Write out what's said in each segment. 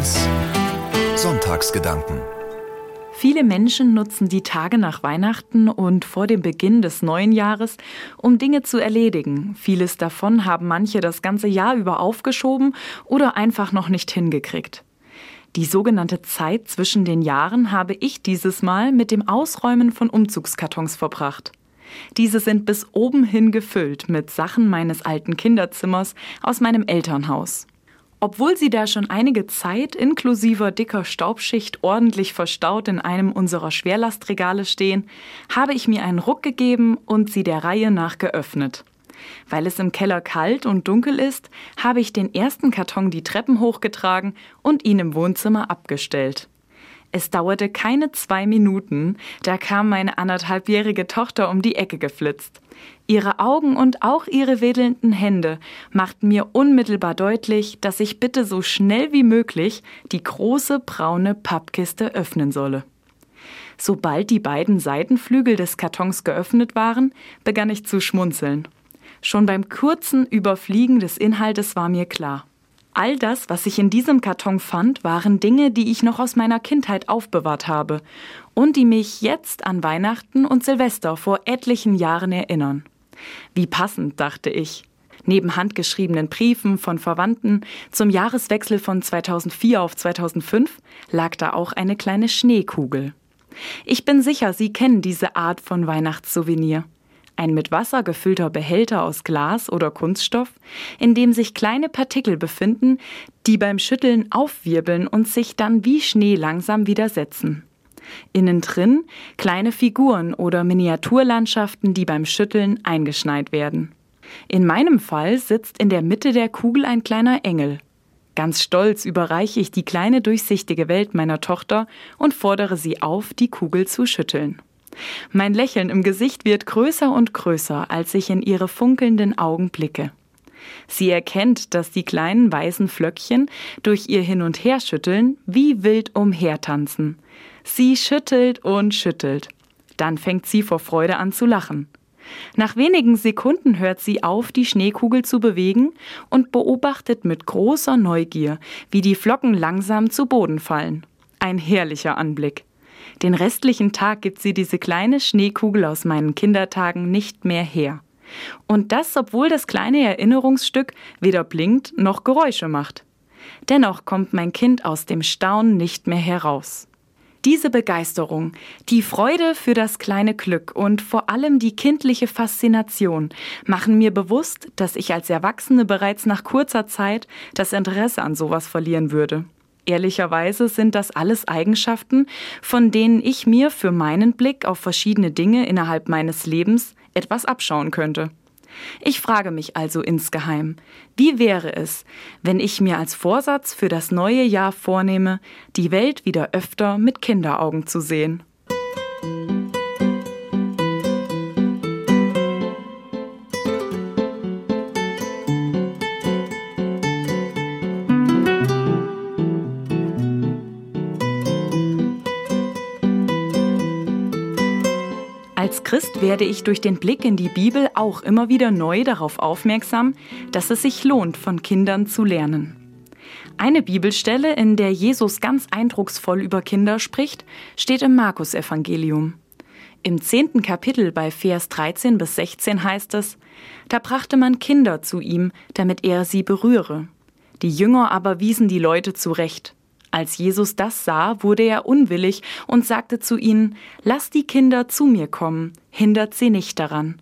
1 Sonntagsgedanken Viele Menschen nutzen die Tage nach Weihnachten und vor dem Beginn des neuen Jahres, um Dinge zu erledigen. Vieles davon haben manche das ganze Jahr über aufgeschoben oder einfach noch nicht hingekriegt. Die sogenannte Zeit zwischen den Jahren habe ich dieses Mal mit dem Ausräumen von Umzugskartons verbracht. Diese sind bis oben hin gefüllt mit Sachen meines alten Kinderzimmers aus meinem Elternhaus. Obwohl sie da schon einige Zeit inklusive dicker Staubschicht ordentlich verstaut in einem unserer Schwerlastregale stehen, habe ich mir einen Ruck gegeben und sie der Reihe nach geöffnet. Weil es im Keller kalt und dunkel ist, habe ich den ersten Karton die Treppen hochgetragen und ihn im Wohnzimmer abgestellt. Es dauerte keine zwei Minuten, da kam meine anderthalbjährige Tochter um die Ecke geflitzt. Ihre Augen und auch ihre wedelnden Hände machten mir unmittelbar deutlich, dass ich bitte so schnell wie möglich die große braune Pappkiste öffnen solle. Sobald die beiden Seitenflügel des Kartons geöffnet waren, begann ich zu schmunzeln. Schon beim kurzen Überfliegen des Inhaltes war mir klar, All das, was ich in diesem Karton fand, waren Dinge, die ich noch aus meiner Kindheit aufbewahrt habe und die mich jetzt an Weihnachten und Silvester vor etlichen Jahren erinnern. Wie passend, dachte ich. Neben handgeschriebenen Briefen von Verwandten zum Jahreswechsel von 2004 auf 2005 lag da auch eine kleine Schneekugel. Ich bin sicher, Sie kennen diese Art von Weihnachtssouvenir ein mit Wasser gefüllter Behälter aus Glas oder Kunststoff, in dem sich kleine Partikel befinden, die beim Schütteln aufwirbeln und sich dann wie Schnee langsam widersetzen. Innen drin kleine Figuren oder Miniaturlandschaften, die beim Schütteln eingeschneit werden. In meinem Fall sitzt in der Mitte der Kugel ein kleiner Engel. Ganz stolz überreiche ich die kleine durchsichtige Welt meiner Tochter und fordere sie auf, die Kugel zu schütteln. Mein Lächeln im Gesicht wird größer und größer, als ich in ihre funkelnden Augen blicke. Sie erkennt, dass die kleinen weißen Flöckchen durch ihr Hin- und Herschütteln wie wild umhertanzen. Sie schüttelt und schüttelt. Dann fängt sie vor Freude an zu lachen. Nach wenigen Sekunden hört sie auf, die Schneekugel zu bewegen und beobachtet mit großer Neugier, wie die Flocken langsam zu Boden fallen. Ein herrlicher Anblick. Den restlichen Tag gibt sie diese kleine Schneekugel aus meinen Kindertagen nicht mehr her. Und das, obwohl das kleine Erinnerungsstück weder blinkt noch Geräusche macht. Dennoch kommt mein Kind aus dem Staunen nicht mehr heraus. Diese Begeisterung, die Freude für das kleine Glück und vor allem die kindliche Faszination machen mir bewusst, dass ich als Erwachsene bereits nach kurzer Zeit das Interesse an sowas verlieren würde. Ehrlicherweise sind das alles Eigenschaften, von denen ich mir für meinen Blick auf verschiedene Dinge innerhalb meines Lebens etwas abschauen könnte. Ich frage mich also insgeheim, wie wäre es, wenn ich mir als Vorsatz für das neue Jahr vornehme, die Welt wieder öfter mit Kinderaugen zu sehen? Christ werde ich durch den Blick in die Bibel auch immer wieder neu darauf aufmerksam, dass es sich lohnt, von Kindern zu lernen. Eine Bibelstelle, in der Jesus ganz eindrucksvoll über Kinder spricht, steht im Markus-Evangelium. Im zehnten Kapitel bei Vers 13 bis 16 heißt es, da brachte man Kinder zu ihm, damit er sie berühre. Die Jünger aber wiesen die Leute zurecht. Als Jesus das sah, wurde er unwillig und sagte zu ihnen, Lasst die Kinder zu mir kommen, hindert sie nicht daran.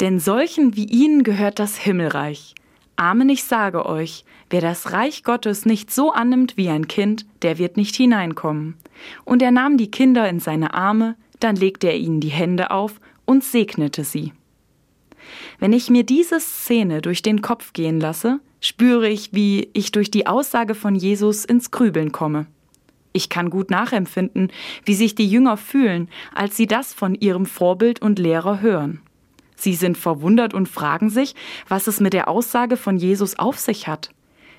Denn solchen wie ihnen gehört das Himmelreich. Amen, ich sage euch, wer das Reich Gottes nicht so annimmt wie ein Kind, der wird nicht hineinkommen. Und er nahm die Kinder in seine Arme, dann legte er ihnen die Hände auf und segnete sie. Wenn ich mir diese Szene durch den Kopf gehen lasse, spüre ich, wie ich durch die Aussage von Jesus ins Grübeln komme. Ich kann gut nachempfinden, wie sich die Jünger fühlen, als sie das von ihrem Vorbild und Lehrer hören. Sie sind verwundert und fragen sich, was es mit der Aussage von Jesus auf sich hat.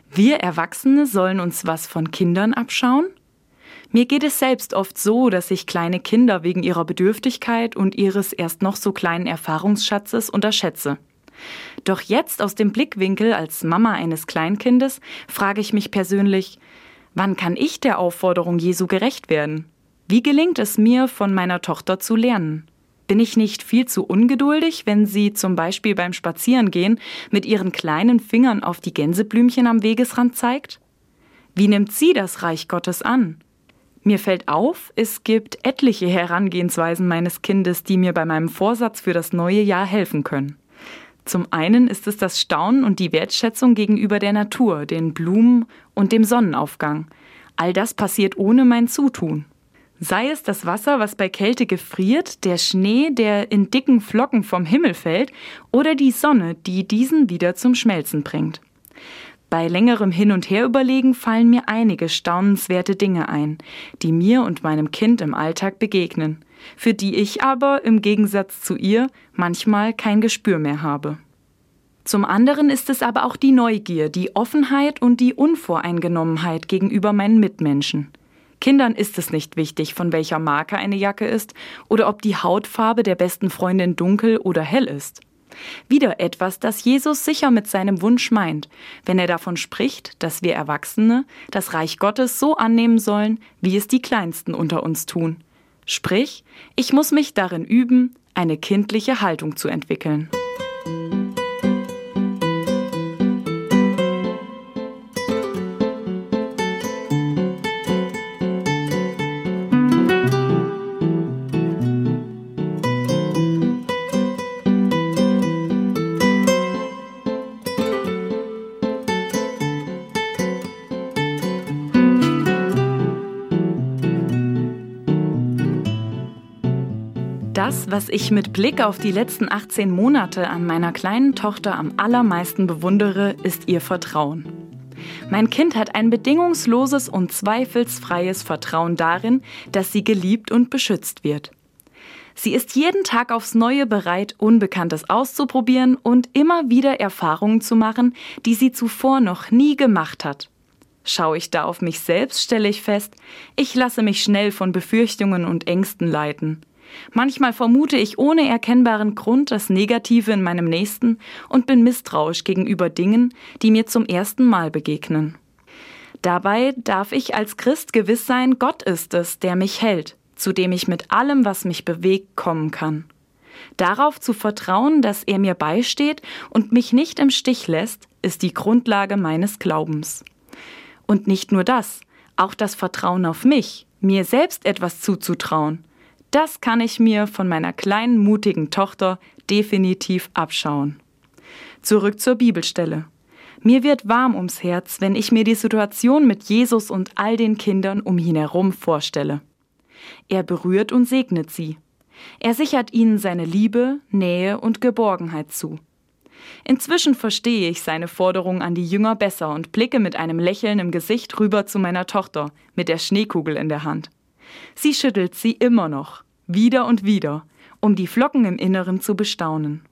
Wir Erwachsene sollen uns was von Kindern abschauen? Mir geht es selbst oft so, dass ich kleine Kinder wegen ihrer Bedürftigkeit und ihres erst noch so kleinen Erfahrungsschatzes unterschätze. Doch jetzt aus dem Blickwinkel als Mama eines Kleinkindes frage ich mich persönlich, Wann kann ich der Aufforderung Jesu gerecht werden? Wie gelingt es mir, von meiner Tochter zu lernen? Bin ich nicht viel zu ungeduldig, wenn sie zum Beispiel beim Spazierengehen mit ihren kleinen Fingern auf die Gänseblümchen am Wegesrand zeigt? Wie nimmt sie das Reich Gottes an? Mir fällt auf, es gibt etliche Herangehensweisen meines Kindes, die mir bei meinem Vorsatz für das neue Jahr helfen können. Zum einen ist es das Staunen und die Wertschätzung gegenüber der Natur, den Blumen und dem Sonnenaufgang. All das passiert ohne mein Zutun. Sei es das Wasser, was bei Kälte gefriert, der Schnee, der in dicken Flocken vom Himmel fällt, oder die Sonne, die diesen wieder zum Schmelzen bringt. Bei längerem Hin und Her überlegen fallen mir einige staunenswerte Dinge ein, die mir und meinem Kind im Alltag begegnen, für die ich aber im Gegensatz zu ihr manchmal kein Gespür mehr habe. Zum anderen ist es aber auch die Neugier, die Offenheit und die Unvoreingenommenheit gegenüber meinen Mitmenschen. Kindern ist es nicht wichtig, von welcher Marke eine Jacke ist oder ob die Hautfarbe der besten Freundin dunkel oder hell ist. Wieder etwas, das Jesus sicher mit seinem Wunsch meint, wenn er davon spricht, dass wir Erwachsene das Reich Gottes so annehmen sollen, wie es die Kleinsten unter uns tun. Sprich, ich muss mich darin üben, eine kindliche Haltung zu entwickeln. Das, was ich mit Blick auf die letzten 18 Monate an meiner kleinen Tochter am allermeisten bewundere, ist ihr Vertrauen. Mein Kind hat ein bedingungsloses und zweifelsfreies Vertrauen darin, dass sie geliebt und beschützt wird. Sie ist jeden Tag aufs Neue bereit, Unbekanntes auszuprobieren und immer wieder Erfahrungen zu machen, die sie zuvor noch nie gemacht hat. Schaue ich da auf mich selbst, stelle ich fest, ich lasse mich schnell von Befürchtungen und Ängsten leiten. Manchmal vermute ich ohne erkennbaren Grund das Negative in meinem Nächsten und bin misstrauisch gegenüber Dingen, die mir zum ersten Mal begegnen. Dabei darf ich als Christ gewiss sein, Gott ist es, der mich hält, zu dem ich mit allem, was mich bewegt, kommen kann. Darauf zu vertrauen, dass er mir beisteht und mich nicht im Stich lässt, ist die Grundlage meines Glaubens. Und nicht nur das, auch das Vertrauen auf mich, mir selbst etwas zuzutrauen, das kann ich mir von meiner kleinen, mutigen Tochter definitiv abschauen. Zurück zur Bibelstelle. Mir wird warm ums Herz, wenn ich mir die Situation mit Jesus und all den Kindern um ihn herum vorstelle. Er berührt und segnet sie. Er sichert ihnen seine Liebe, Nähe und Geborgenheit zu. Inzwischen verstehe ich seine Forderung an die Jünger besser und blicke mit einem Lächeln im Gesicht rüber zu meiner Tochter mit der Schneekugel in der Hand. Sie schüttelt sie immer noch, wieder und wieder, um die Flocken im Inneren zu bestaunen.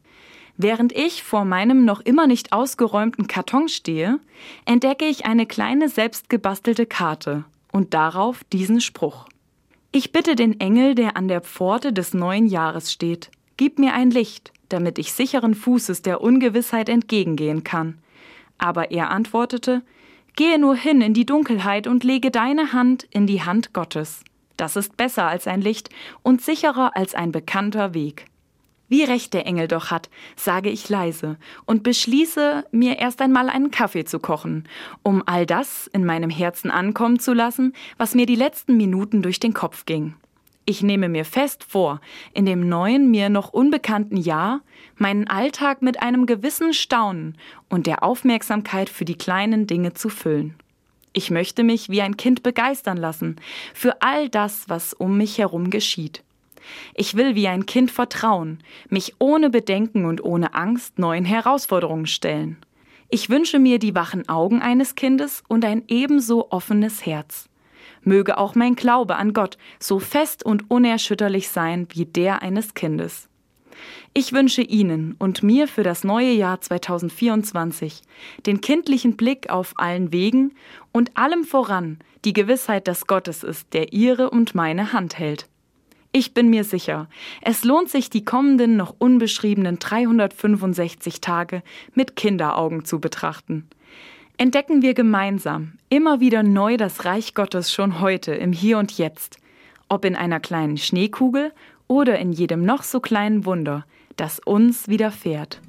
Während ich vor meinem noch immer nicht ausgeräumten Karton stehe, entdecke ich eine kleine selbstgebastelte Karte und darauf diesen Spruch. Ich bitte den Engel, der an der Pforte des neuen Jahres steht, gib mir ein Licht, damit ich sicheren Fußes der Ungewissheit entgegengehen kann. Aber er antwortete, Gehe nur hin in die Dunkelheit und lege deine Hand in die Hand Gottes. Das ist besser als ein Licht und sicherer als ein bekannter Weg. Wie recht der Engel doch hat, sage ich leise und beschließe, mir erst einmal einen Kaffee zu kochen, um all das in meinem Herzen ankommen zu lassen, was mir die letzten Minuten durch den Kopf ging. Ich nehme mir fest vor, in dem neuen, mir noch unbekannten Jahr meinen Alltag mit einem gewissen Staunen und der Aufmerksamkeit für die kleinen Dinge zu füllen. Ich möchte mich wie ein Kind begeistern lassen für all das, was um mich herum geschieht. Ich will wie ein Kind vertrauen, mich ohne Bedenken und ohne Angst neuen Herausforderungen stellen. Ich wünsche mir die wachen Augen eines Kindes und ein ebenso offenes Herz. Möge auch mein Glaube an Gott so fest und unerschütterlich sein wie der eines Kindes. Ich wünsche Ihnen und mir für das neue Jahr 2024 den kindlichen Blick auf allen Wegen und allem voran die Gewissheit, dass Gott es ist, der Ihre und meine Hand hält. Ich bin mir sicher, es lohnt sich, die kommenden noch unbeschriebenen 365 Tage mit Kinderaugen zu betrachten. Entdecken wir gemeinsam immer wieder neu das Reich Gottes schon heute im Hier und Jetzt, ob in einer kleinen Schneekugel oder in jedem noch so kleinen Wunder, das uns widerfährt.